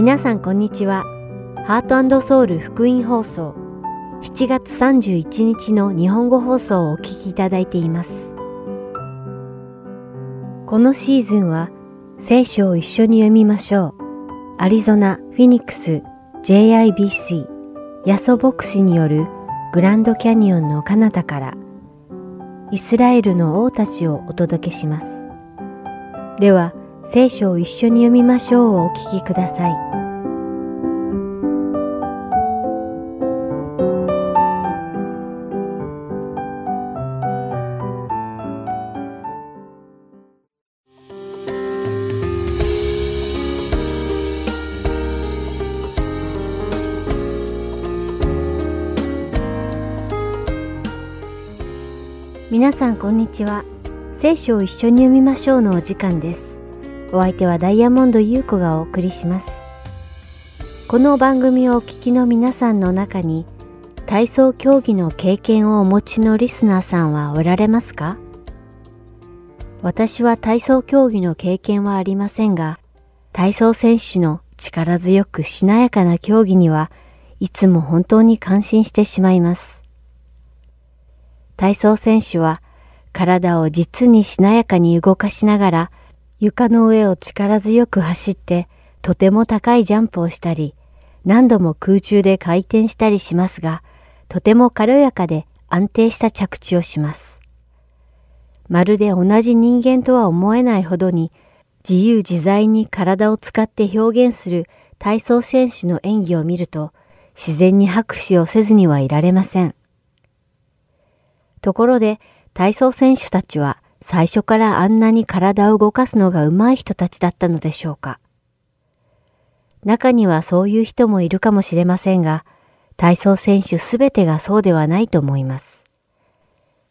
皆さんこんにちは。ハートソウル福音放送7月31日の日本語放送をお聞きいただいています。このシーズンは聖書を一緒に読みましょう。アリゾナ・フィニックス JIBC ヤソ牧師によるグランドキャニオンの彼方からイスラエルの王たちをお届けします。では、聖書を一緒に読みましょうをお聞きください。皆さんこんにちは。聖書を一緒に読みましょうのお時間です。お相手はダイヤモンド優子がお送りします。この番組をお聞きの皆さんの中に体操競技の経験をお持ちのリスナーさんはおられますか？私は体操競技の経験はありませんが、体操選手の力強くしなやかな競技にはいつも本当に感心してしまいます。体操選手は体を実にしなやかに動かしながら床の上を力強く走ってとても高いジャンプをしたり何度も空中で回転したりしますがとても軽やかで安定した着地をします。まるで同じ人間とは思えないほどに自由自在に体を使って表現する体操選手の演技を見ると自然に拍手をせずにはいられません。ところで体操選手たちは最初からあんなに体を動かすのが上手い人たちだったのでしょうか。中にはそういう人もいるかもしれませんが、体操選手すべてがそうではないと思います。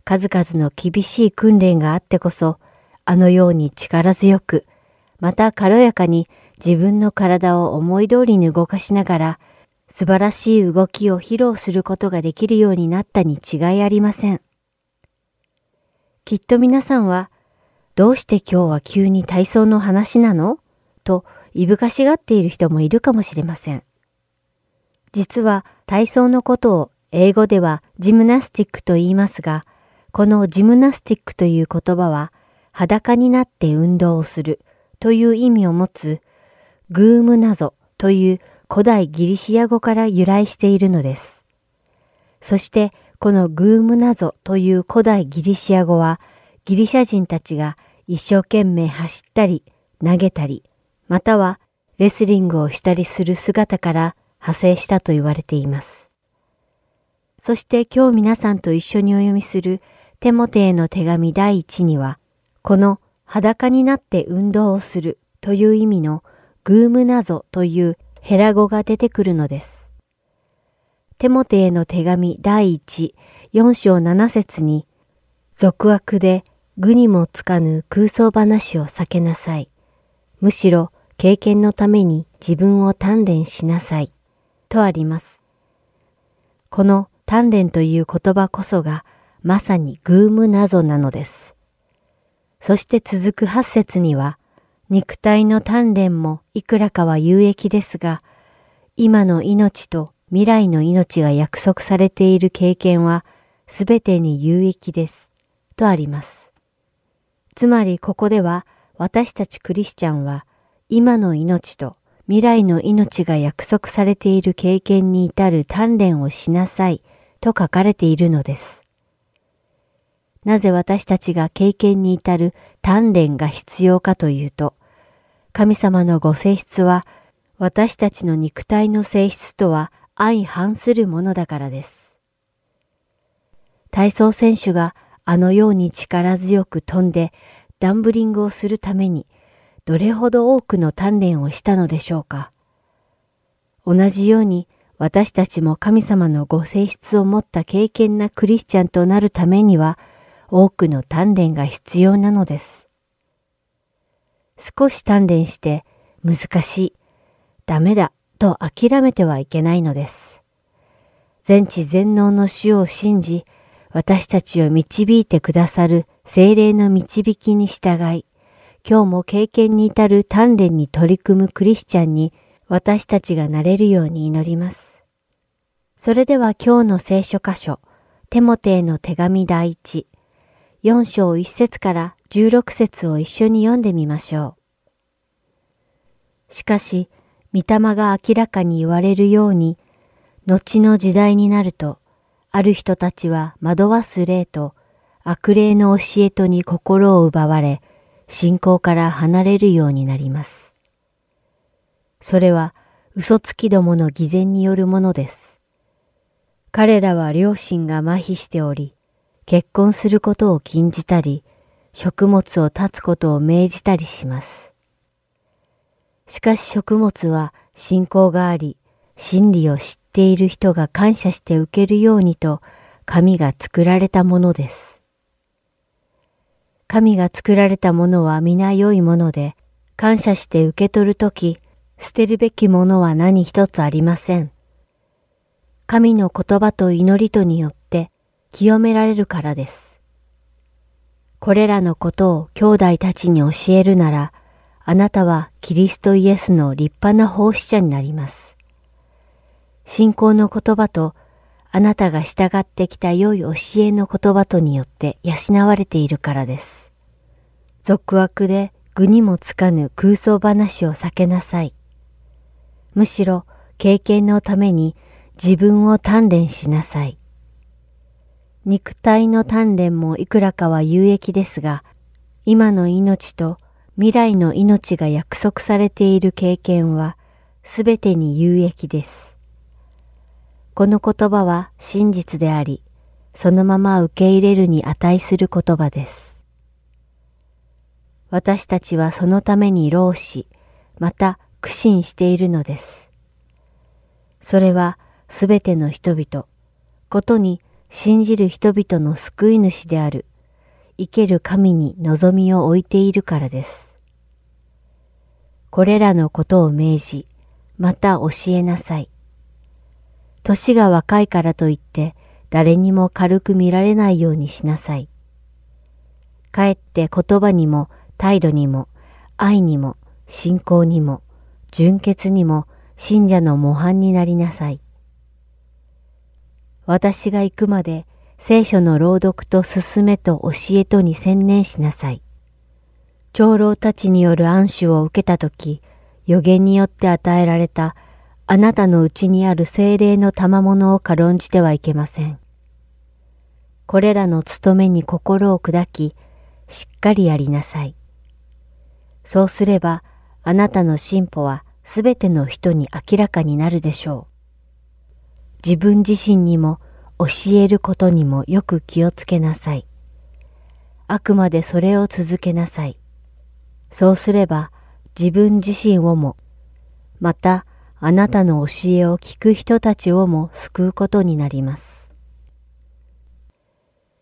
数々の厳しい訓練があってこそ、あのように力強く、また軽やかに自分の体を思い通りに動かしながら、素晴らしい動きを披露することができるようになったに違いありません。きっと皆さんは、どうして今日は急に体操の話なの？といぶかしがっている人もいるかもしれません。実は体操のことを英語ではジムナスティックと言いますが、このジムナスティックという言葉は裸になって運動をするという意味を持つグームナゾという古代ギリシア語から由来しているのです。そしてこのグームナゾという古代ギリシア語はギリシャ人たちが一生懸命走ったり投げたりまたはレスリングをしたりする姿から派生したと言われています。そして今日皆さんと一緒にお読みするテモテへの手紙第一にはこの裸になって運動をするという意味のグームナゾというヘラ語が出てくるのです。テモテへの手紙第一4章7節に、俗悪で愚にもつかぬ空想話を避けなさい。むしろ経験のために自分を鍛錬しなさい。とあります。この鍛錬という言葉こそがまさにグーム謎なのです。そして続く8節には、肉体の鍛錬もいくらかは有益ですが、今の命と未来の命が約束されている経験はすべてに有益です。とあります。つまりここでは私たちクリスチャンは今の命と未来の命が約束されている経験に至る鍛錬をしなさいと書かれているのです。なぜ私たちが経験に至る鍛錬が必要かというと、神様のご性質は私たちの肉体の性質とは相反するものだからです。体操選手があのように力強く飛んでダンブリングをするためにどれほど多くの鍛錬をしたのでしょうか。同じように私たちも神様のご性質を持った敬虔なクリスチャンとなるためには多くの鍛錬が必要なのです。少し鍛錬して難しい、ダメだと諦めてはいけないのです。全知全能の主を信じ、私たちを導いてくださる精霊の導きに従い、今日も経験に至る鍛錬に取り組むクリスチャンに私たちがなれるように祈ります。それでは今日の聖書箇所、テモテへの手紙第一、4章1節から16節を一緒に読んでみましょう。しかし、御霊が明らかに言われるように、後の時代になると、ある人たちは惑わす霊と悪霊の教えとに心を奪われ、信仰から離れるようになります。それは嘘つきどもの偽善によるものです。彼らは両親が麻痺しており、結婚することを禁じたり、食物を断つことを命じたりします。しかし食物は信仰があり、真理を知っている人が感謝して受けるようにと神が作られたものです。神が作られたものは皆良いもので、感謝して受け取るとき、捨てるべきものは何一つありません。神の言葉と祈りとによって清められるからです。これらのことを兄弟たちに教えるなら、あなたはキリストイエスの立派な奉仕者になります。信仰の言葉とあなたが従ってきた良い教えの言葉とによって養われているからです。俗悪で具にもつかぬ空想話を避けなさい。むしろ経験のために自分を鍛錬しなさい。肉体の鍛錬もいくらかは有益ですが、今の命と未来の命が約束されている経験はすべてに有益です。この言葉は真実であり、そのまま受け入れるに値する言葉です。私たちはそのために労し、また苦心しているのです。それはすべての人々、ことに信じる人々の救い主である、生ける神に望みを置いているからです。これらのことを命じ、また教えなさい。年が若いからといって誰にも軽く見られないようにしなさい。かえって言葉にも態度にも愛にも信仰にも純潔にも信者の模範になりなさい。私が行くまで聖書の朗読と進めと教えとに専念しなさい。長老たちによる暗守を受けたとき、予言によって与えられたあなたのうちにある精霊の賜物を軽んじてはいけません。これらの務めに心を砕き、しっかりやりなさい。そうすれば、あなたの進歩はすべての人に明らかになるでしょう。自分自身にも教えることにもよく気をつけなさい。あくまでそれを続けなさい。そうすれば自分自身をも、またあなたの教えを聞く人たちをも救うことになります。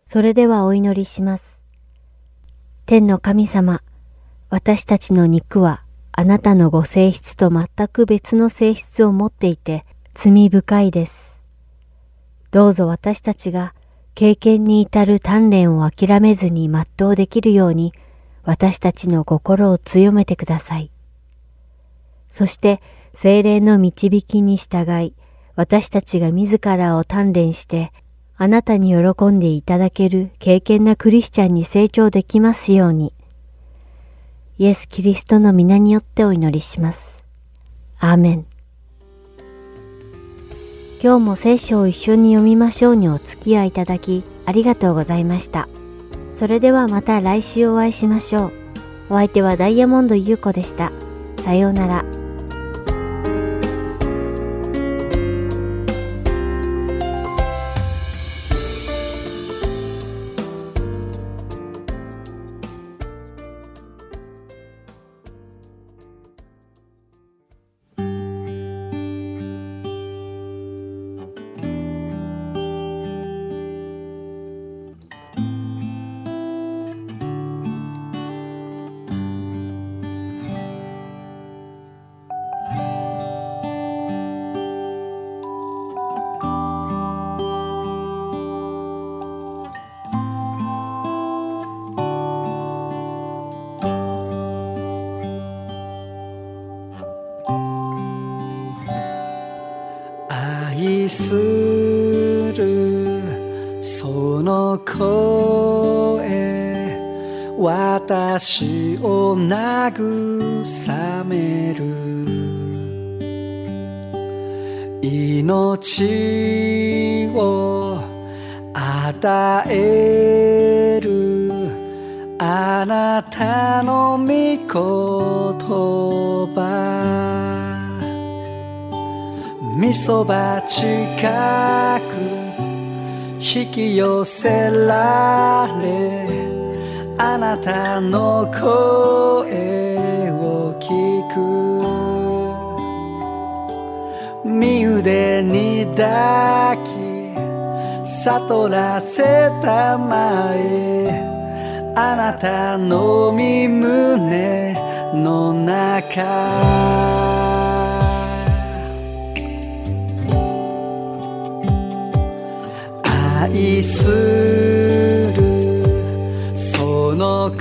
それではお祈りします。天の神様、私たちの肉はあなたのご性質と全く別の性質を持っていて罪深いです。どうぞ私たちが経験に至る鍛錬を諦めずに全うできるように私たちの心を強めてください。そして精霊の導きに従い、私たちが自らを鍛錬して、あなたに喜んでいただける敬虔なクリスチャンに成長できますように。イエス・キリストの皆によってお祈りします。アーメン。今日も聖書を一緒に読みましょうにお付き合いいただきありがとうございました。それではまた来週お会いしましょう。お相手はダイヤモンド優子でした。さようなら。私を慰める。命を与える。あなたの御言葉。みそば近く引き寄せられあなたの声を聞く。身腕に抱き悟らせたまえあなたの身胸の中。愛するの声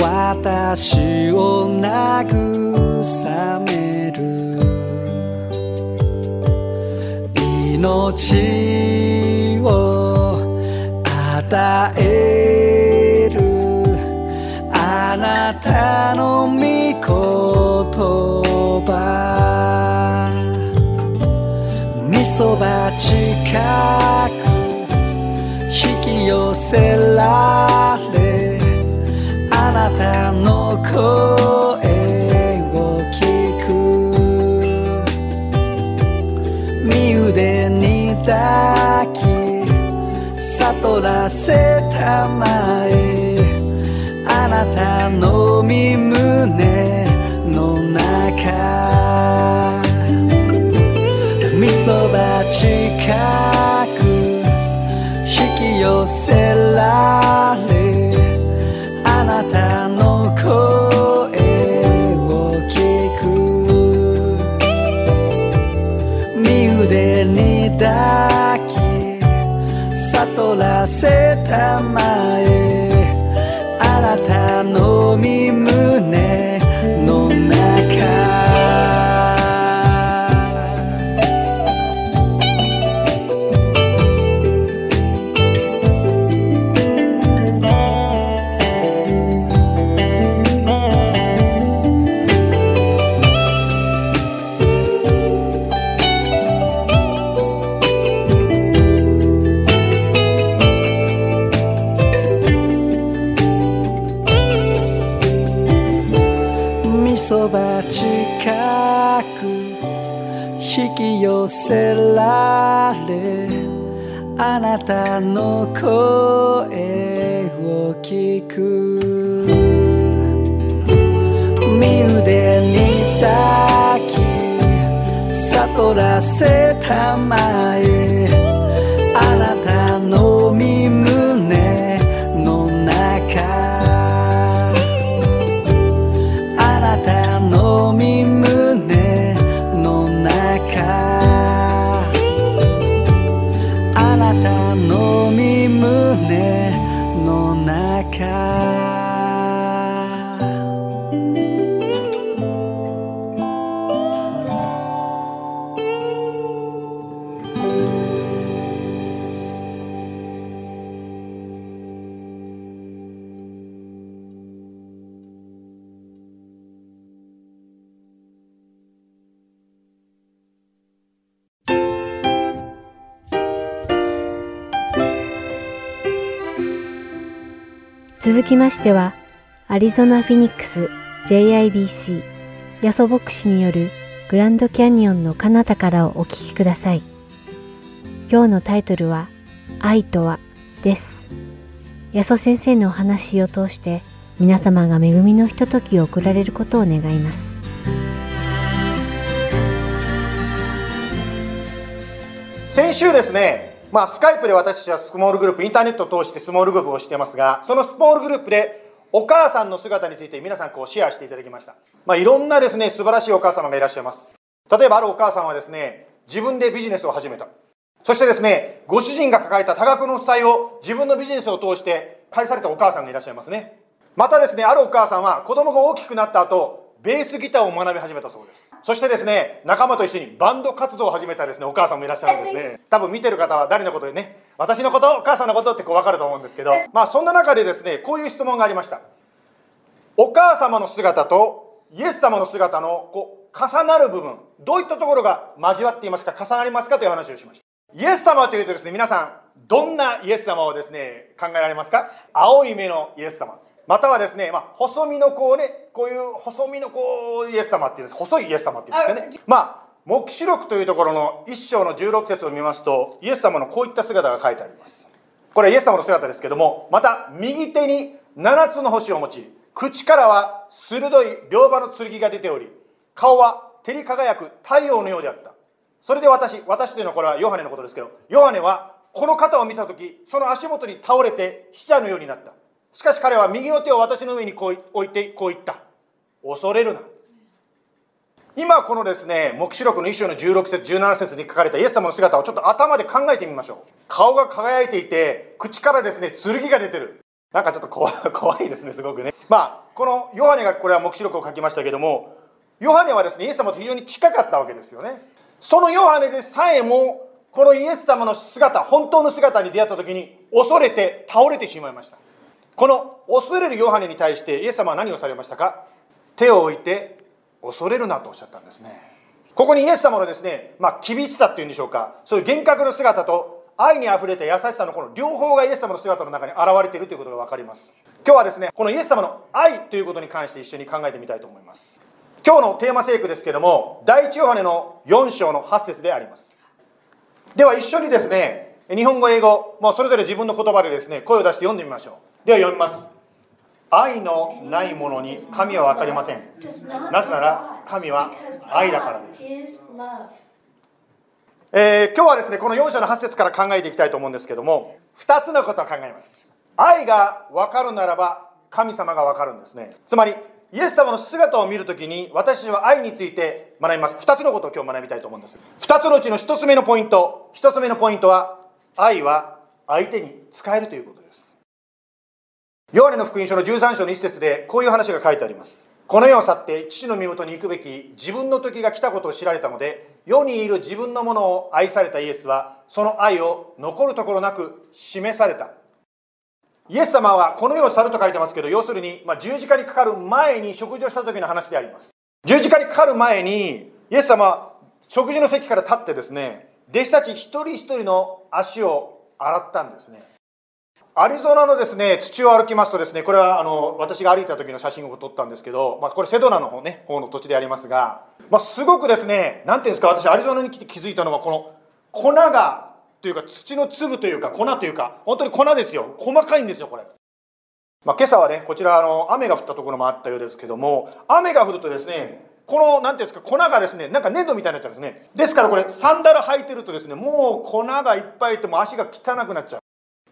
私を慰める。命を与える。あなたの御言葉。みそば近せられあなたの声を聞く。身腕に抱き悟らせたまえ。あなたの身胸の中。みそば近くせあなたの声を聞く。身腕に抱き悟らせたまえ続きましては、アリゾナ・フィニックス JIBC ヤソ牧師によるグランドキャニオンの彼方からをお聞きください。今日のタイトルは、愛とはです。ヤソ先生のお話を通して、皆様が恵みのひとときを送られることを願います。先週ですね、まあ、スカイプで私はスモールグループ、インターネットを通してスモールグループをしてますが、そのスモールグループでお母さんの姿について皆さんこうシェアしていただきました。まあ、いろんなですね、素晴らしいお母様がいらっしゃいます。例えばあるお母さんはですね、自分でビジネスを始めた。そしてですね、ご主人が抱えた多額の負債を自分のビジネスを通して返されたお母さんがいらっしゃいますね。またですね、あるお母さんは子供が大きくなった後、ベースギターを学び始めたそうです。そしてですね仲間と一緒にバンド活動を始めたですねお母さんもいらっしゃるんですね。多分見てる方は誰のことでね私のことお母さんのことってこう分かると思うんですけどまあそんな中でですねこういう質問がありました。お母様の姿とイエス様の姿のこう重なる部分どういったところが交わっていますか重なりますかという話をしました。イエス様というとですね皆さんどんなイエス様をですね考えられますか？青い目のイエス様またはですね、まあ、細身のこうねこういう細身のこうイエス様っていうんです。細いイエス様っていうんですかね。まあ黙示録というところの1章の16節を見ますとイエス様のこういった姿が書いてあります。これはイエス様の姿ですけどもまた右手に7つの星を持ち口からは鋭い両刃の剣が出ており顔は照り輝く太陽のようであった。それで私私というのはこれはヨハネのことですけどヨハネはこの肩を見た時その足元に倒れて死者のようになったしかし彼は右の手を私の上にこう置いてこう言った。恐れるな。今このですね黙示録の一章の16節17節に書かれたイエス様の姿をちょっと頭で考えてみましょう。顔が輝いていて口からですね剣が出てる。なんかちょっと怖 怖いですねすごくね。まあこのヨハネがこれは黙示録を書きましたけどもヨハネはですねイエス様と非常に近かったわけですよね。そのヨハネでさえもこのイエス様の姿本当の姿に出会った時に恐れて倒れてしまいました。この恐れるヨハネに対してイエス様は何をされましたか？手を置いて恐れるなとおっしゃったんですね。ここにイエス様のですね、まあ、厳しさっていうんでしょうか。そういう厳格の姿と愛にあふれた優しさのこの両方がイエス様の姿の中に現れているということが分かります。今日はですねこのイエス様の愛ということに関して一緒に考えてみたいと思います。今日のテーマ聖句ですけども第一ヨハネの4章の8節であります。では一緒にですね日本語英語もうそれぞれ自分の言葉でですね声を出して読んでみましょう。では読みます。愛のないものに神は分かりません。なぜなら神は愛だからです。えー、今日はですねこの4章の8節から考えていきたいと思うんですけども2つのことを考えます。愛が分かるならば神様が分かるんですね。つまりイエス様の姿を見るときに私は愛について学びます。2つのことを今日学びたいと思うんです。2つのうちの1つ目のポイント。1つ目のポイントは愛は相手に使えるということヨハネの福音書の13章の一節でこういう話が書いてあります。この世を去って父の身元に行くべき自分の時が来たことを知られたので世にいる自分のものを愛されたイエスはその愛を残るところなく示された。イエス様はこの世を去ると書いてますけど要するに、まあ、十字架にかかる前に食事をした時の話であります。十字架にかかる前にイエス様は食事の席から立ってですね弟子たち一人一人の足を洗ったんですね。アリゾナのですね土を歩きますとですねこれはあの私が歩いた時の写真を撮ったんですけど、まあ、これセドナの方,、ね、方の土地でありますが、まあ、すごくですね何ていうんですか私アリゾナに来て気づいたのはこの粉がというか土の粒というか粉というか本当に粉ですよ。細かいんですよこれ、まあ、今朝はねこちらあの雨が降ったところもあったようですけども雨が降るとですねこの何ていうんですか粉がですねなんか粘土みたいになっちゃうんですね。ですからこれサンダル履いてるとですねもう粉がいっぱいいても足が汚くなっちゃう。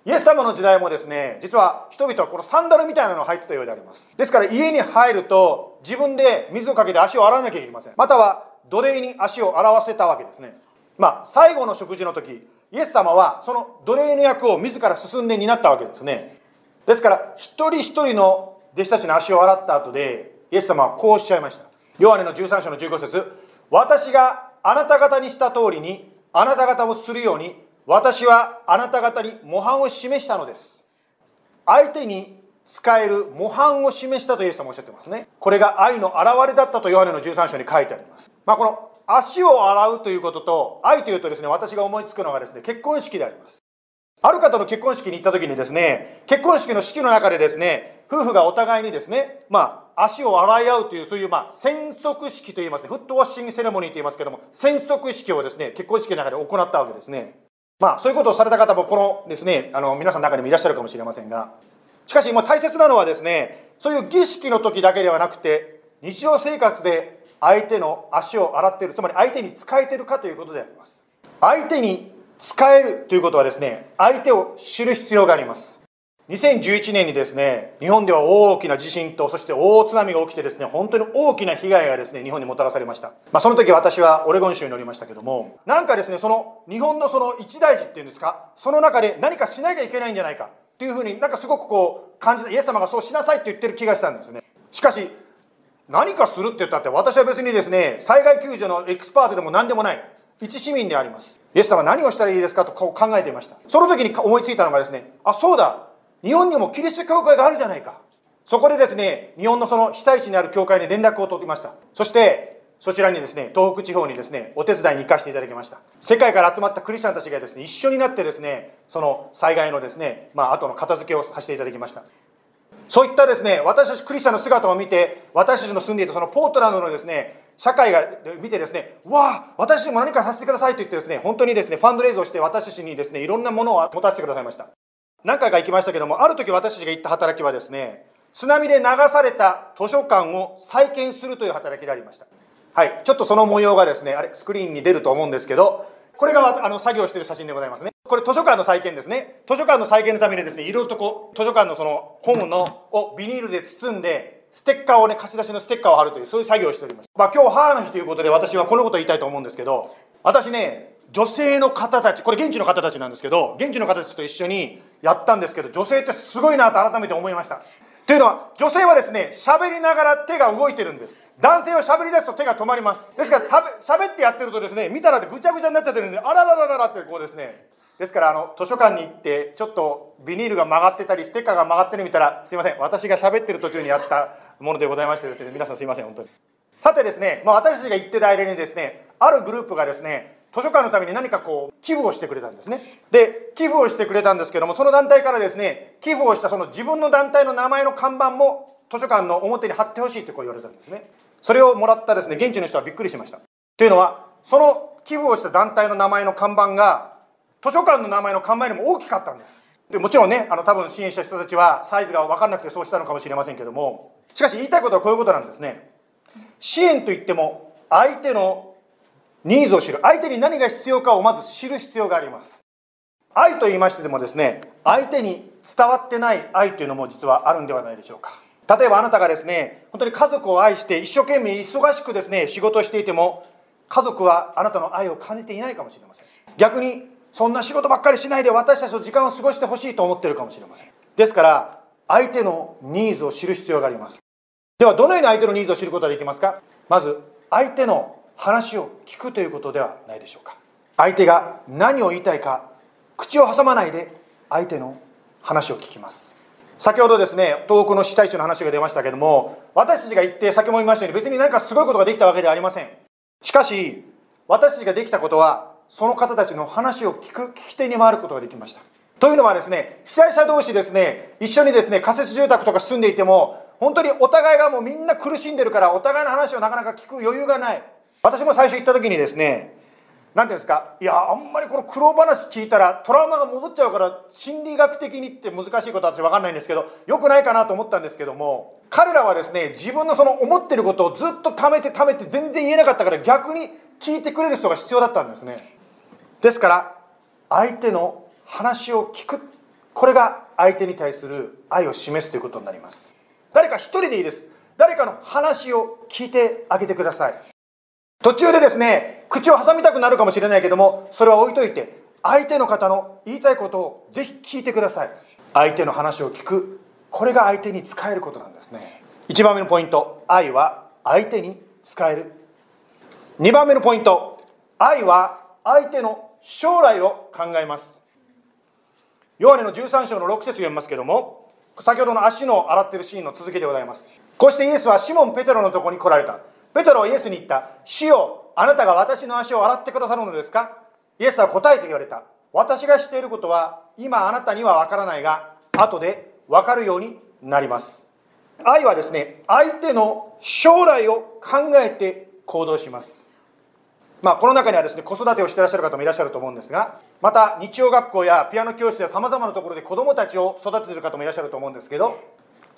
イエス様の時代もですね実は人々はこのサンダルみたいなのを履いてたようであります。ですから家に入ると自分で水をかけて足を洗わなきゃいけません。または奴隷に足を洗わせたわけですね。まあ最後の食事の時イエス様はその奴隷の役を自ら進んで担ったわけですね。ですから一人一人の弟子たちの足を洗った後でイエス様はこうおっしゃいました。ヨハネの13章の15節私があなた方にした通りにあなた方もするように私はあなた方に模範を示したのです。相手に使える模範を示したとイエス様おっしゃってますね。これが愛の表れだったとヨハネの13章に書いてあります。まあこの足を洗うということと愛というとですね私が思いつくのがですね結婚式であります。ある方の結婚式に行った時にですね結婚式の式の中でですね夫婦がお互いにですねまあ足を洗い合うというそういうまあ洗足式といいますねフットワッシングセレモニーと言いますけども洗足式をですね結婚式の中で行ったわけですね。まあ、そういうことをされた方も、このですね、あの、皆さんの中にもいらっしゃるかもしれませんが、しかし、もう大切なのはですね、そういう儀式の時だけではなくて、日常生活で相手の足を洗っている、つまり相手に使えているかということであります。相手に使えるということはですね、相手を知る必要があります。2011年にですね、日本では大きな地震と、そして大津波が起きてですね、本当に大きな被害がですね、日本にもたらされました。まあ、その時私はオレゴン州におりましたけども、なんかですね、その日本のその一大事っていうんですか、その中で何かしなきゃいけないんじゃないかっていうふうになんかすごくこう感じた、イエス様がそうしなさいって言ってる気がしたんですね。しかし、何かするって言ったって私は別にですね災害救助のエキスパートでも何でもない一市民でありますイエス様何をしたらいいですかと考えていましたその時に思いついたのがですねあそうだ日本にもキリスト教会があるじゃないか。そこでですね日本のその被災地にある教会に連絡を取りました。そしてそちらにですね東北地方にですねお手伝いに行かせていただきました。世界から集まったクリスチャンたちがですね一緒になってですねその災害のですねまあ後の片付けをさせていただきました。そういったですね、私たちクリスチャンの姿を見て、私たちの住んでいたそのポートランドのですね、社会が見てですね、わあ、私たちも何かさせてくださいと言ってですね、本当にですね、ファンドレイズをして私たちにですね、いろんなものを持たせてくださいました。何回か行きましたけども、ある時私たちが行った働きはですね、津波で流された図書館を再建するという働きでありました。はい、ちょっとその模様がですね、あれ、スクリーンに出ると思うんですけど、これがあの作業している写真でございますね。これ図書館の再建ですね。図書館の再建のためにですね、いろいろとこう、図書館のその本のをビニールで包んで、ステッカーをね、貸し出しのステッカーを貼るという、そういう作業をしております。まあ今日母の日ということで私はこのことを言いたいと思うんですけど、私ね、女性の方たち、これ現地の方たちなんですけど、現地の方たちと一緒にやったんですけど、女性ってすごいなと改めて思いました。というのは女性はですね喋りながら手が動いてるんです。男性は喋り出すと手が止まります。ですから喋ってやってるとですね見たらぐちゃぐちゃになっちゃってるんであらららららってこうですね。ですからあの図書館に行ってちょっとビニールが曲がってたりステッカーが曲がってる見たらすいません。私が喋ってる途中にやったものでございましてですね皆さんすいません本当に。さてですね、まあ、私たちが行ってる間にですねあるグループがですね図書館のために何かこう寄付をしてくれたんですね。で寄付をしてくれたんですけどもその団体からですね寄付をしたその自分の団体の名前の看板も図書館の表に貼ってほしいってこう言われたんですね。それをもらったですね現地の人はびっくりしました。というのはその寄付をした団体の名前の看板が図書館の名前の看板よりも大きかったんです。でもちろんねあの多分支援した人たちはサイズが分かんなくてそうしたのかもしれませんけども。しかし言いたいことはこういうことなんですね。支援といっても相手のニーズを知る。相手に何が必要かをまず知る必要があります。愛と言いましてでもですね相手に伝わってない愛というのも実はあるんではないでしょうか。例えばあなたがですね本当に家族を愛して一生懸命忙しくですね仕事をしていても家族はあなたの愛を感じていないかもしれません。逆にそんな仕事ばっかりしないで私たちと時間を過ごしてほしいと思ってるかもしれません。ですから相手のニーズを知る必要があります。ではどのように相手のニーズを知ることができますか？まず相手の話を聞くということではないでしょうか。相手が何を言いたいか口を挟まないで相手の話を聞きます。先ほどですね東北の被災地の話が出ましたけども私たちが行って先ほども言いましたように別に何かすごいことができたわけではありません。しかし私たちができたことはその方たちの話を聞く聞き手に回ることができました。というのはですね被災者同士ですね一緒にですね仮設住宅とか住んでいても本当にお互いがもうみんな苦しんでるからお互いの話をなかなか聞く余裕がない。私も最初行った時にですね何ていうんですかいやあんまりこの苦労話聞いたらトラウマが戻っちゃうから心理学的にって難しいことは私分かんないんですけどよくないかなと思ったんですけども彼らはですね自分のその思ってることをずっと貯めて貯めて全然言えなかったから逆に聞いてくれる人が必要だったんですね。ですから相手の話を聞くこれが相手に対する愛を示すということになります。誰か一人でいいです。誰かの話を聞いてあげてください。途中でですね口を挟みたくなるかもしれないけどもそれは置いといて相手の方の言いたいことをぜひ聞いてください。相手の話を聞くこれが相手に使えることなんですね。1番目のポイント愛は相手に使える。2番目のポイント愛は相手の将来を考えます。ヨハネの13章の6節読みますけども先ほどの足の洗ってるシーンの続きでございます。こうしてイエスはシモン・ペテロのとこに来られた。ペトロはイエスに言った。主よ、あなたが私の足を洗ってくださるのですか？イエスは答えて言われた。私がしていることは、今あなたにはわからないが、後でわかるようになります。愛はですね、相手の将来を考えて行動します。まあ、この中にはですね、子育てをしてらっしゃる方もいらっしゃると思うんですが、また日曜学校やピアノ教室やさまざまなところで子どもたちを育ててる方もいらっしゃると思うんですけど、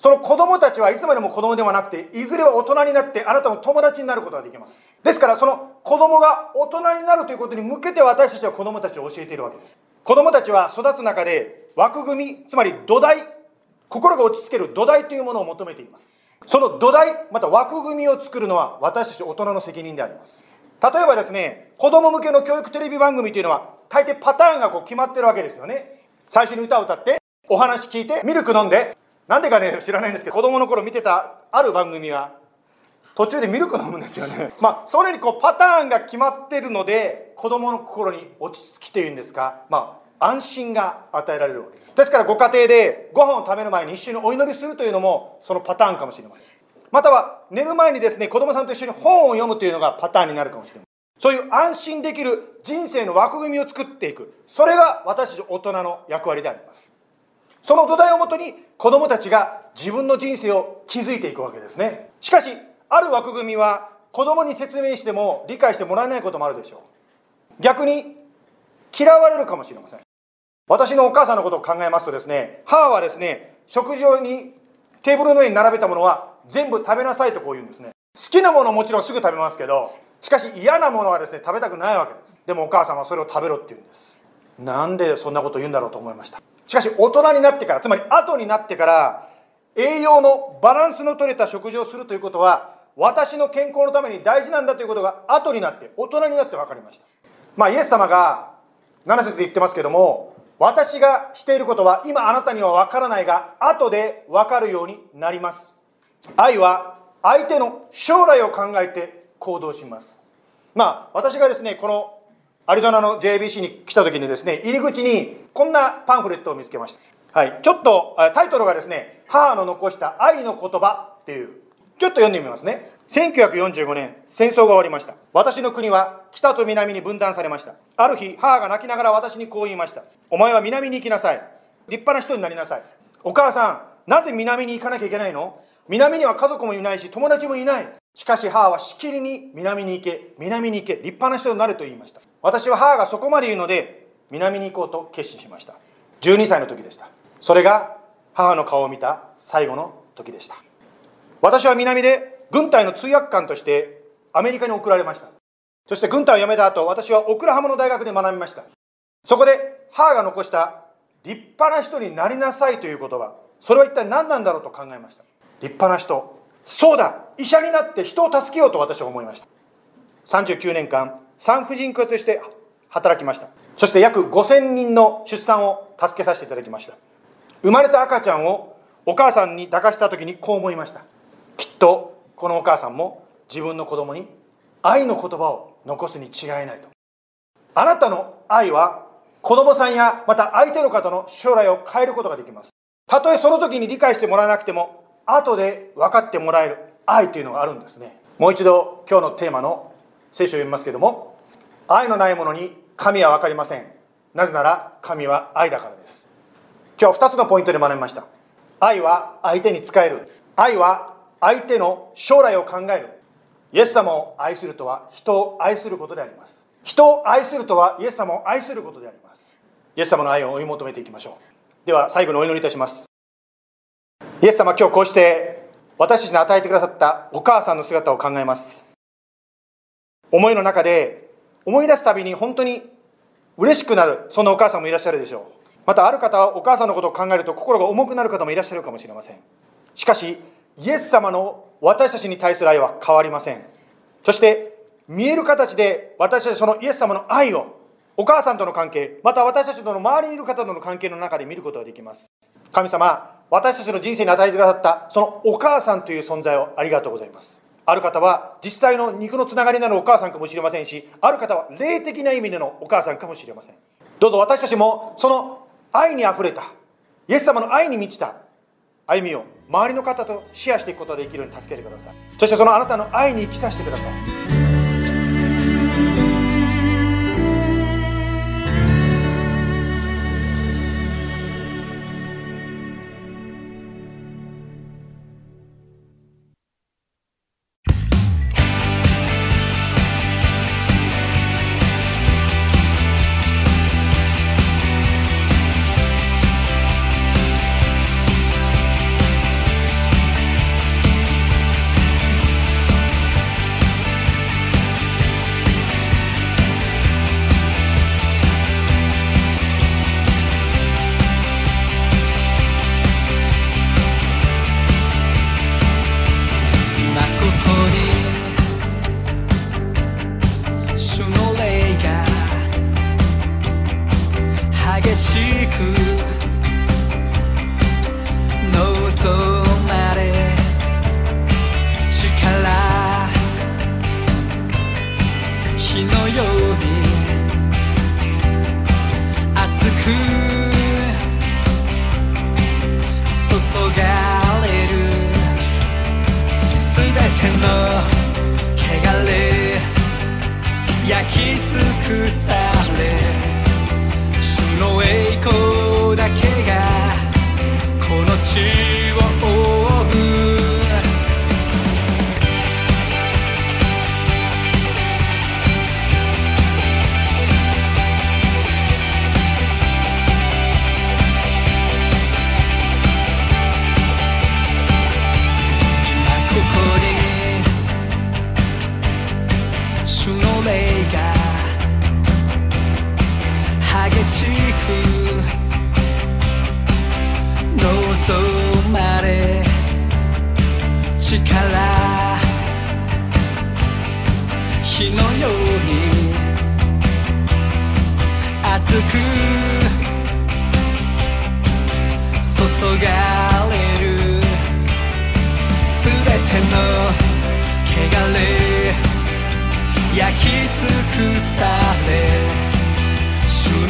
その子供たちはいつまでも子供ではなくていずれは大人になってあなたの友達になることができます。ですからその子供が大人になるということに向けて私たちは子供たちを教えているわけです。子供たちは育つ中で枠組みつまり土台心が落ち着ける土台というものを求めています。その土台また枠組みを作るのは私たち大人の責任であります。例えばですね子供向けの教育テレビ番組というのは大抵パターンがこう決まってるわけですよね。最初に歌を歌ってお話聞いてミルク飲んでなんでかね知らないんですけど子供の頃見てたある番組は途中でミルク飲むんですよね。まあそれにこうパターンが決まってるので子供の心に落ち着きというんですかまあ安心が与えられるわけです。ですからご家庭でご飯を食べる前に一緒にお祈りするというのもそのパターンかもしれません。または寝る前にですね子供さんと一緒に本を読むというのがパターンになるかもしれません。そういう安心できる人生の枠組みを作っていく。それが私大人の役割であります。その土台をもとに子供たちが自分の人生を築いていくわけですね。しかしある枠組みは子供に説明しても理解してもらえないこともあるでしょう。逆に嫌われるかもしれません。私のお母さんのことを考えますとですね母はですね食事用にテーブルの上に並べたものは全部食べなさいとこう言うんですね。好きなものもちろんすぐ食べますけどしかし嫌なものはですね食べたくないわけです。でもお母さんはそれを食べろって言うんです。なんでそんなこと言うんだろうと思いました。しかし大人になってからつまり後になってから栄養のバランスの取れた食事をするということは私の健康のために大事なんだということが後になって大人になって分かりました。まあイエス様が7節で言ってますけども私がしていることは今あなたには分からないが後で分かるようになります。愛は相手の将来を考えて行動します。まあ私がですねこのアリゾナの JBC に来た時にですね入り口にこんなパンフレットを見つけました。はい。ちょっとタイトルがですね母の残した愛の言葉っていうちょっと読んでみますね。1945年戦争が終わりました。私の国は北と南に分断されました。ある日母が泣きながら私にこう言いました。お前は南に行きなさい。立派な人になりなさい。お母さんなぜ南に行かなきゃいけないの？南には家族もいないし友達もいない。しかし母はしきりに南に行け南に行け立派な人になると言いました。私は母がそこまで言うので南に行こうと決心しました。12歳の時でした。それが母の顔を見た最後の時でした。私は南で軍隊の通訳官としてアメリカに送られました。そして軍隊を辞めた後私はオクラハマの大学で学びました。そこで母が残した立派な人になりなさいという言葉。それは一体何なんだろうと考えました。立派な人。そうだ。医者になって人を助けようと私は思いました。39年間産婦人科として働きました。そして約5000人の出産を助けさせていただきました。生まれた赤ちゃんをお母さんに抱かした時にこう思いました。きっとこのお母さんも自分の子供に愛の言葉を残すに違いないと。あなたの愛は子供さんやまた相手の方の将来を変えることができます。たとえその時に理解してもらわなくても後で分かってもらえる愛というのがあるんですね。もう一度今日のテーマの聖書を読みますけども愛のないものに神は分かりません。なぜなら神は愛だからです。今日は2つのポイントで学びました。愛は相手に仕える。愛は相手の将来を考える。イエス様を愛するとは人を愛することであります。人を愛するとはイエス様を愛することであります。イエス様の愛を追い求めていきましょう。では最後のお祈りいたします。イエス様今日こうして私たちに与えてくださったお母さんの姿を考えます。思いの中で思い出すたびに本当に嬉しくなるそんなお母さんもいらっしゃるでしょう。またある方はお母さんのことを考えると心が重くなる方もいらっしゃるかもしれません。しかしイエス様の私たちに対する愛は変わりません。そして見える形で私たちそのイエス様の愛をお母さんとの関係また私たちとの周りにいる方との関係の中で見ることができます。神様私たちの人生に与えてくださったそのお母さんという存在をありがとうございます。ある方は実際の肉のつながりなのお母さんかもしれませんしある方は霊的な意味でのお母さんかもしれません。どうぞ私たちもその愛にあふれたイエス様の愛に満ちた歩みを周りの方とシェアしていくことができるように助けてください。そしてそのあなたの愛に生きさせてください。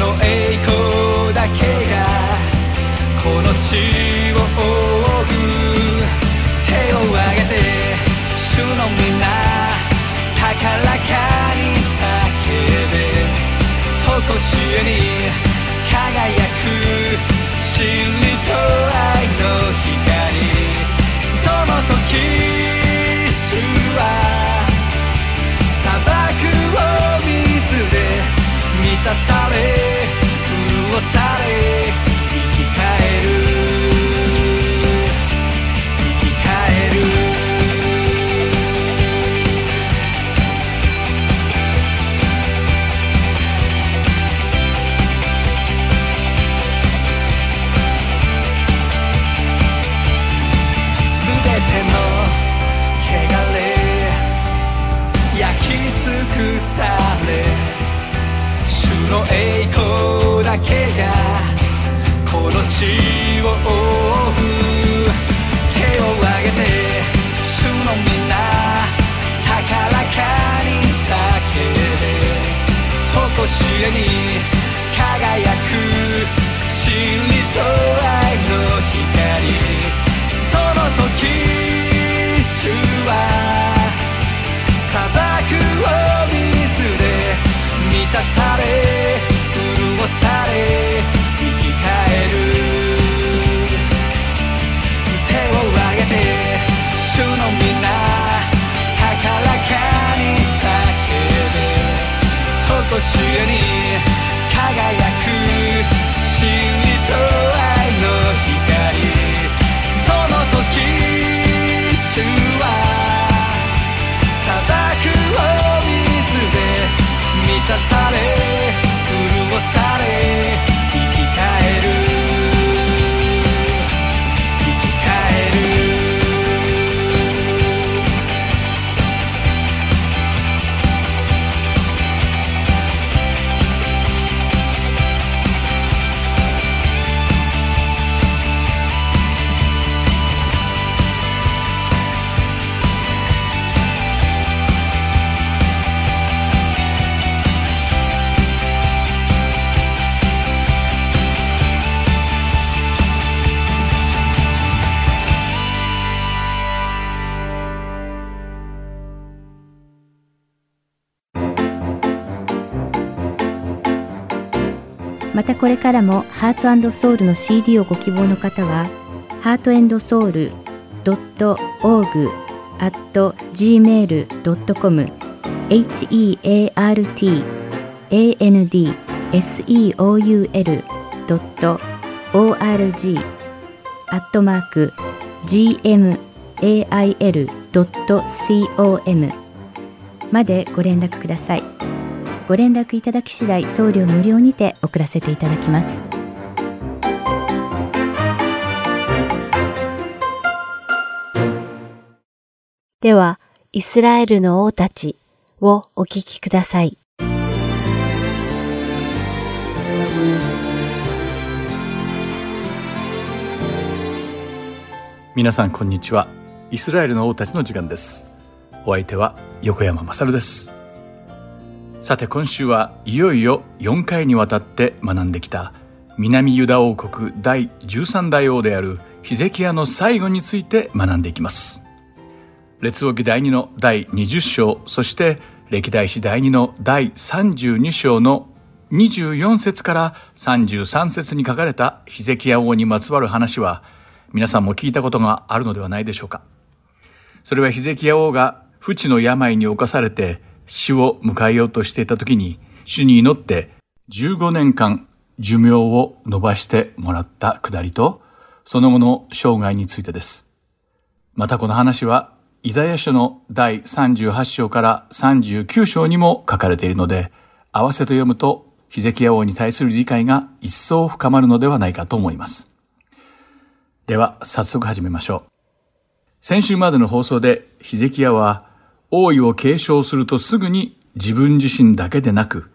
の栄光だけがこの地を覆う手を挙げて主の皆高らかに叫べ。とこしえに輝く真理と愛の光。その時され潤され。けがこの地を覆う手を挙げて主の皆高らかに叫べとこしえに輝く真理と愛の光その時主は。砂漠を水で満たされ。され生き返る。手を挙げて。からもハートソウルの CD をご希望の方は、ハートソウル .org at gmail.com heartandseoul.org アットマーク gmail.com までご連絡ください。ご連絡いただき次第送料無料にて送らせていただきます。ではイスラエルの王たちをお聞きください。皆さんこんにちは。イスラエルの王たちの時間です。お相手は横山勝です。さて今週はいよいよ4回にわたって学んできた南ユダ王国第13代王であるヒゼキヤの最後について学んでいきます列王記第2の第20章そして歴代史第2の第32章の24節から33節に書かれたヒゼキヤ王にまつわる話は皆さんも聞いたことがあるのではないでしょうか。それはヒゼキヤ王が不治の病に侵されて死を迎えようとしていた時に主に祈って15年間寿命を伸ばしてもらったくだりとその後の生涯についてです。またこの話はイザヤ書の第38章から39章にも書かれているので、合わせて読むと、ヒゼキヤ王に対する理解が一層深まるのではないかと思います。では、早速始めましょう。先週までの放送で、ヒゼキヤは、王位を継承するとすぐに自分自身だけでなく、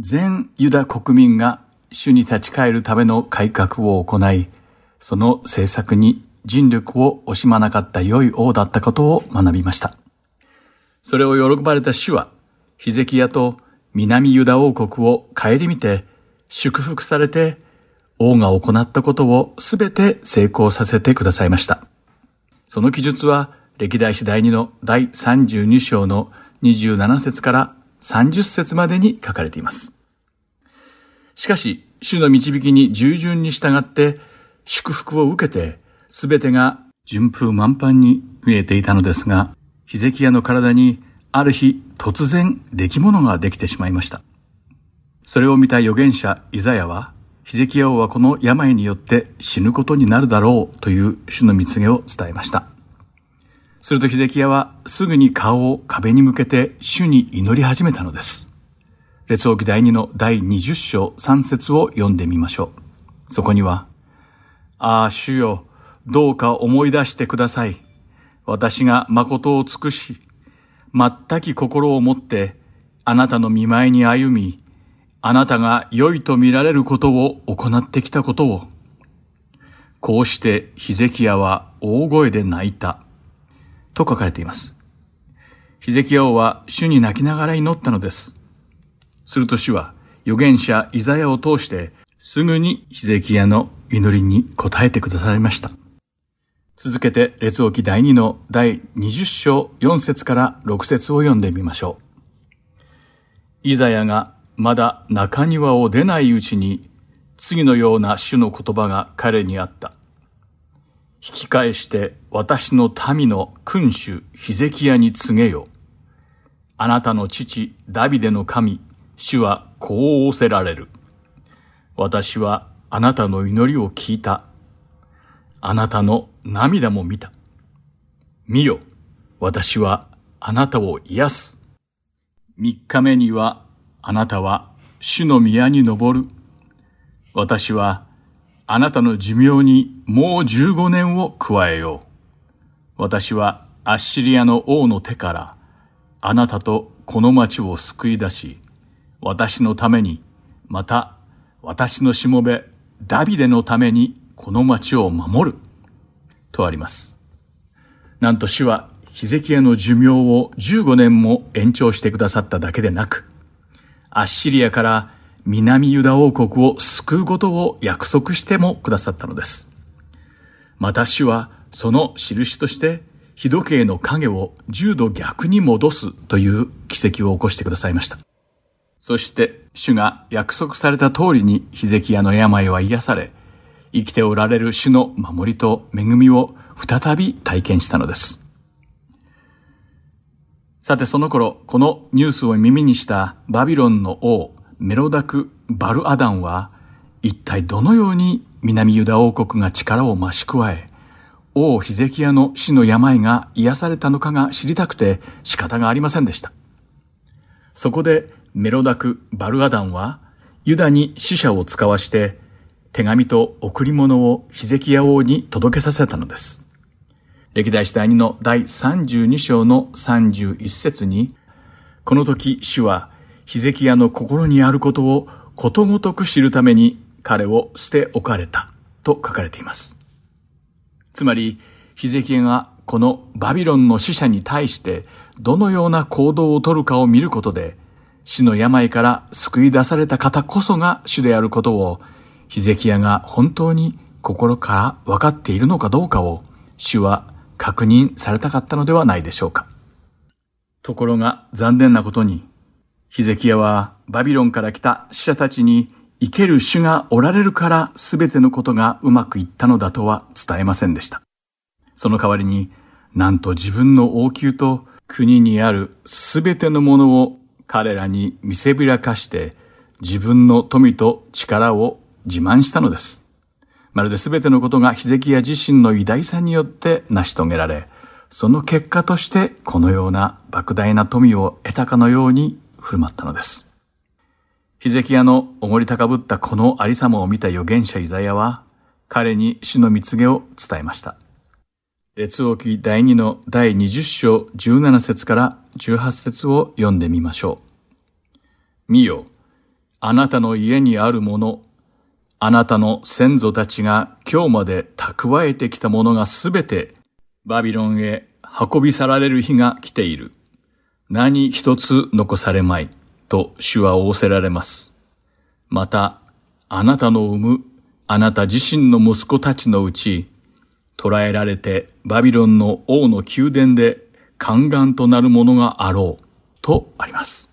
全ユダ国民が主に立ち返るための改革を行い、その政策に尽力を惜しまなかった良い王だったことを学びました。それを喜ばれた主は、ヒゼキヤと南ユダ王国を顧みて、祝福されて、王が行ったことをすべて成功させてくださいました。その記述は、歴代史第2の第32章の27節から30節までに書かれています。しかし、主の導きに従順に従って祝福を受けてすべてが順風満帆に見えていたのですが、ヒゼキヤの体にある日突然出来物ができてしまいました。それを見た預言者イザヤは、ヒゼキヤ王はこの病によって死ぬことになるだろうという主の蜜げを伝えました。するとヒゼキヤはすぐに顔を壁に向けて主に祈り始めたのです。列王記第2の第20章3節を読んでみましょう。そこには、ああ、主よ、どうか思い出してください。私が誠を尽くし、全き心を持って、あなたの見舞いに歩み、あなたが良いと見られることを行ってきたことを。こうしてヒゼキヤは大声で泣いた。と書かれています。ヒゼキヤ王は主に泣きながら祈ったのです。すると主は預言者イザヤを通してすぐにヒゼキヤの祈りに応えてくださいました。続けて、列王記第2の第20章4節から6節を読んでみましょう。イザヤがまだ中庭を出ないうちに、次のような主の言葉が彼にあった。引き返して私の民の君主ヒゼキヤに告げよ。あなたの父ダビデの神、主はこう仰せられる。私はあなたの祈りを聞いた。あなたの涙も見た。見よ、私はあなたを癒す。三日目にはあなたは主の宮に登る。私はあなたの寿命にもう十五年を加えよう。私はアッシリアの王の手からあなたとこの町を救い出し、私のために、また私のしもべダビデのためにこの町を守る。とあります。なんと主はヒゼキヤの寿命を15年も延長してくださっただけでなく、アッシリアから南ユダ王国を救うことを約束してもくださったのです。また主はその印として日時計の影を10度逆に戻すという奇跡を起こしてくださいました。そして主が約束された通りにヒゼキヤの病は癒され、生きておられる主の守りと恵みを再び体験したのです。さてその頃、このニュースを耳にしたバビロンの王メロダク・バルアダンは一体どのように南ユダ王国が力を増し加え、王ヒゼキヤの死の病が癒されたのかが知りたくて仕方がありませんでした。そこでメロダク・バルアダンはユダに死者を使わして手紙と贈り物をヒゼキヤ王に届けさせたのです。歴代史第2の第32章の31節に、この時主はヒゼキヤの心にあることをことごとく知るために彼を捨て置かれたと書かれています。つまり、ヒゼキヤがこのバビロンの死者に対してどのような行動をとるかを見ることで、死の病から救い出された方こそが主であることをヒゼキヤが本当に心から分かっているのかどうかを主は確認されたかったのではないでしょうか。ところが残念なことに、ヒゼキヤはバビロンから来た死者たちに生ける主がおられるから全てのことがうまくいったのだとは伝えませんでした。その代わりに、なんと自分の王宮と国にある全てのものを彼らに見せびらかして自分の富と力を自慢したのです。まるで全てのことがヒゼキヤ自身の偉大さによって成し遂げられ、その結果としてこのような莫大な富を得たかのように振る舞ったのです。ヒゼキヤのおごり高ぶったこのありさまを見た預言者イザヤは、彼に主の蜜げを伝えました。列王記第2の第20章17節から18節を読んでみましょう。見よ、あなたの家にあるもの、あなたの先祖たちが今日まで蓄えてきたものがすべてバビロンへ運び去られる日が来ている。何一つ残されまい。と主は仰せられます。また、あなたの産むあなた自身の息子たちのうち、捕らえられてバビロンの王の宮殿で宦官となるものがあろう、とあります。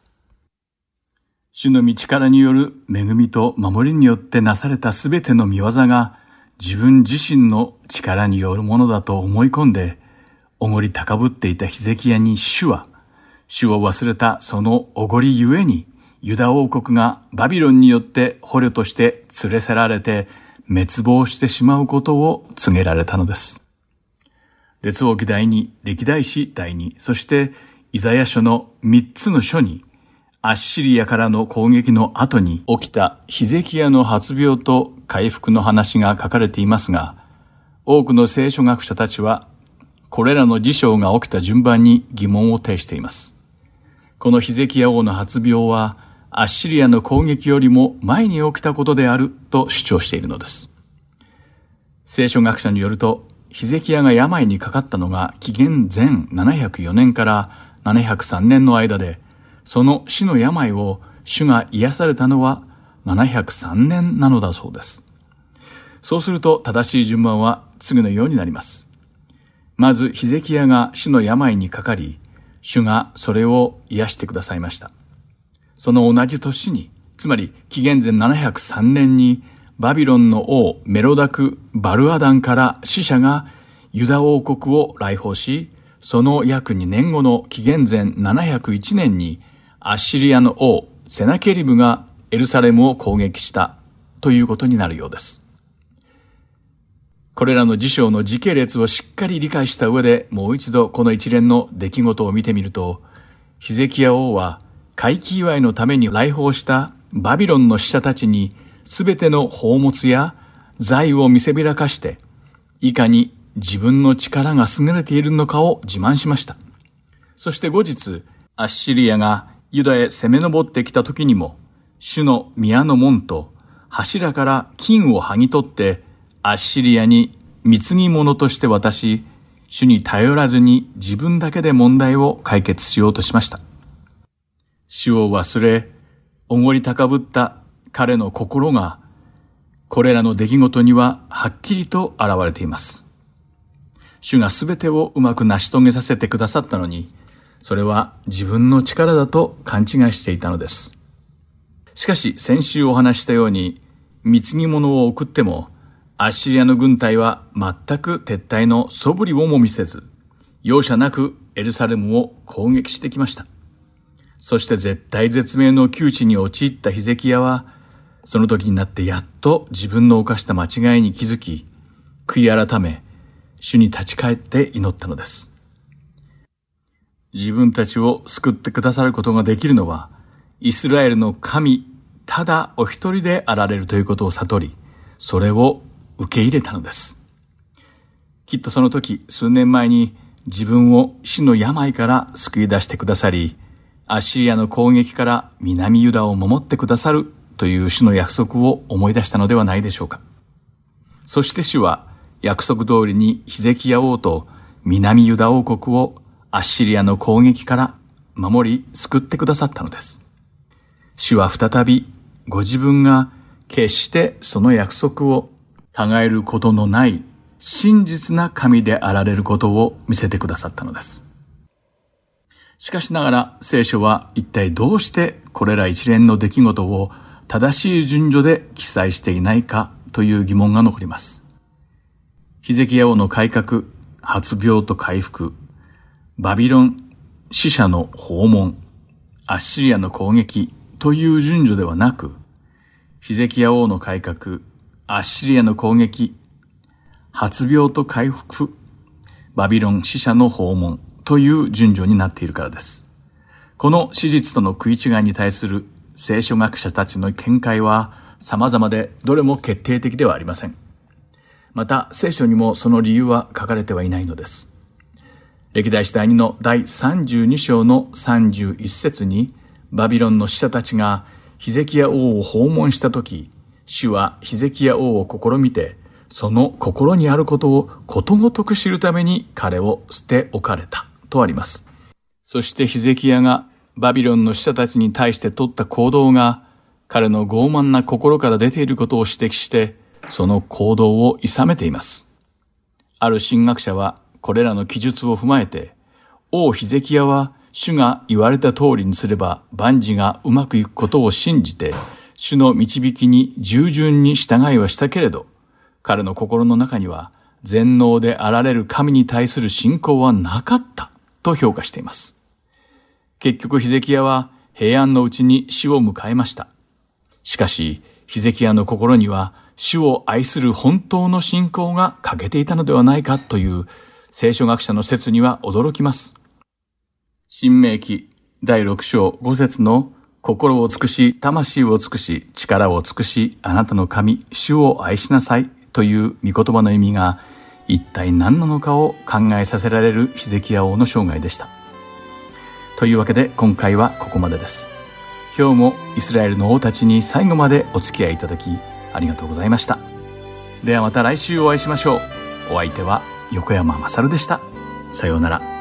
主の道からによる恵みと守りによってなされたすべての見業が自分自身の力によるものだと思い込んで、おごり高ぶっていたヒゼキヤに主は、主を忘れたそのおごりゆえに、ユダ王国がバビロンによって捕虜として連れ去られて滅亡してしまうことを告げられたのです。列王記第2、歴代史第2、そしてイザヤ書の3つの書にアッシリアからの攻撃の後に起きたヒゼキヤの発病と回復の話が書かれていますが、多くの聖書学者たちは、これらの事象が起きた順番に疑問を呈しています。このヒゼキヤ王の発病は、アッシリアの攻撃よりも前に起きたことであると主張しているのです。聖書学者によると、ヒゼキヤが病にかかったのが紀元前704年から703年の間で、その死の病を主が癒されたのは703年なのだそうです。そうすると正しい順番は次のようになります。まず、ヒゼキヤが死の病にかかり、主がそれを癒してくださいました。その同じ年に、つまり紀元前703年にバビロンの王メロダク・バルアダンから死者がユダ王国を来訪し、その約2年後の紀元前701年にアッシリアの王セナケリブがエルサレムを攻撃したということになるようです。これらの事象の時系列をしっかり理解した上でもう一度この一連の出来事を見てみると、ヒゼキヤ王は回帰祝いのために来訪したバビロンの死者たちにすべての宝物や財を見せびらかして、いかに自分の力が優れているのかを自慢しました。そして後日、アッシリアがユダへ攻め上ってきた時にも、主の宮の門と柱から金を剥ぎ取って、アッシリアに貢ぎ物として渡し、主に頼らずに自分だけで問題を解決しようとしました。主を忘れ、おごり高ぶった彼の心が、これらの出来事にははっきりと現れています。主が全てをうまく成し遂げさせてくださったのに、それは自分の力だと勘違いしていたのです。しかし先週お話したように、貢ぎ物を送っても、アッシリアの軍隊は全く撤退の素振りをも見せず、容赦なくエルサレムを攻撃してきました。そして絶対絶命の窮地に陥ったヒゼキヤは、その時になってやっと自分の犯した間違いに気づき、悔い改め、主に立ち返って祈ったのです。自分たちを救ってくださることができるのは、イスラエルの神、ただお一人であられるということを悟り、それを受け入れたのです。きっとその時、数年前に自分を死の病から救い出してくださり、アッシリアの攻撃から南ユダを守ってくださるという主の約束を思い出したのではないでしょうか。そして主は約束通りにヒゼキヤ王と南ユダ王国をアッシリアの攻撃から守り救ってくださったのです。主は再びご自分が決してその約束を違えることのない真実な神であられることを見せてくださったのです。しかしながら聖書は一体どうしてこれら一連の出来事を正しい順序で記載していないかという疑問が残ります。ヒゼキヤ王の改革、発病と回復、バビロン死者の訪問、アッシリアの攻撃という順序ではなく、ヒゼキヤ王の改革、アッシリアの攻撃、発病と回復、バビロン死者の訪問という順序になっているからです。この史実との食い違いに対する聖書学者たちの見解は様々でどれも決定的ではありません。また聖書にもその理由は書かれてはいないのです。歴代史第2の第32章の31節にバビロンの死者たちがヒゼキヤ王を訪問したとき、主はヒゼキヤ王を試みてその心にあることをことごとく知るために彼を捨て置かれたとあります。そしてヒゼキヤがバビロンの使者たちに対して取った行動が彼の傲慢な心から出ていることを指摘してその行動を諌めています。ある神学者はこれらの記述を踏まえて王ヒゼキヤは主が言われた通りにすれば万事がうまくいくことを信じて主の導きに従順に従いはしたけれど彼の心の中には全能であられる神に対する信仰はなかったと評価しています。結局ヒゼキヤは平安のうちに死を迎えました。しかし、ヒゼキヤの心には主を愛する本当の信仰が欠けていたのではないかという聖書学者の説には驚きます。新明記第6章5節の心を尽くし、魂を尽くし、力を尽くし、あなたの神、主を愛しなさいという御言葉の意味が一体何なのかを考えさせられるヒゼキヤ王の生涯でした。というわけで今回はここまでです。今日もイスラエルの王たちに最後までお付き合いいただきありがとうございました。ではまた来週お会いしましょう。お相手は横山まさるでした。さようなら。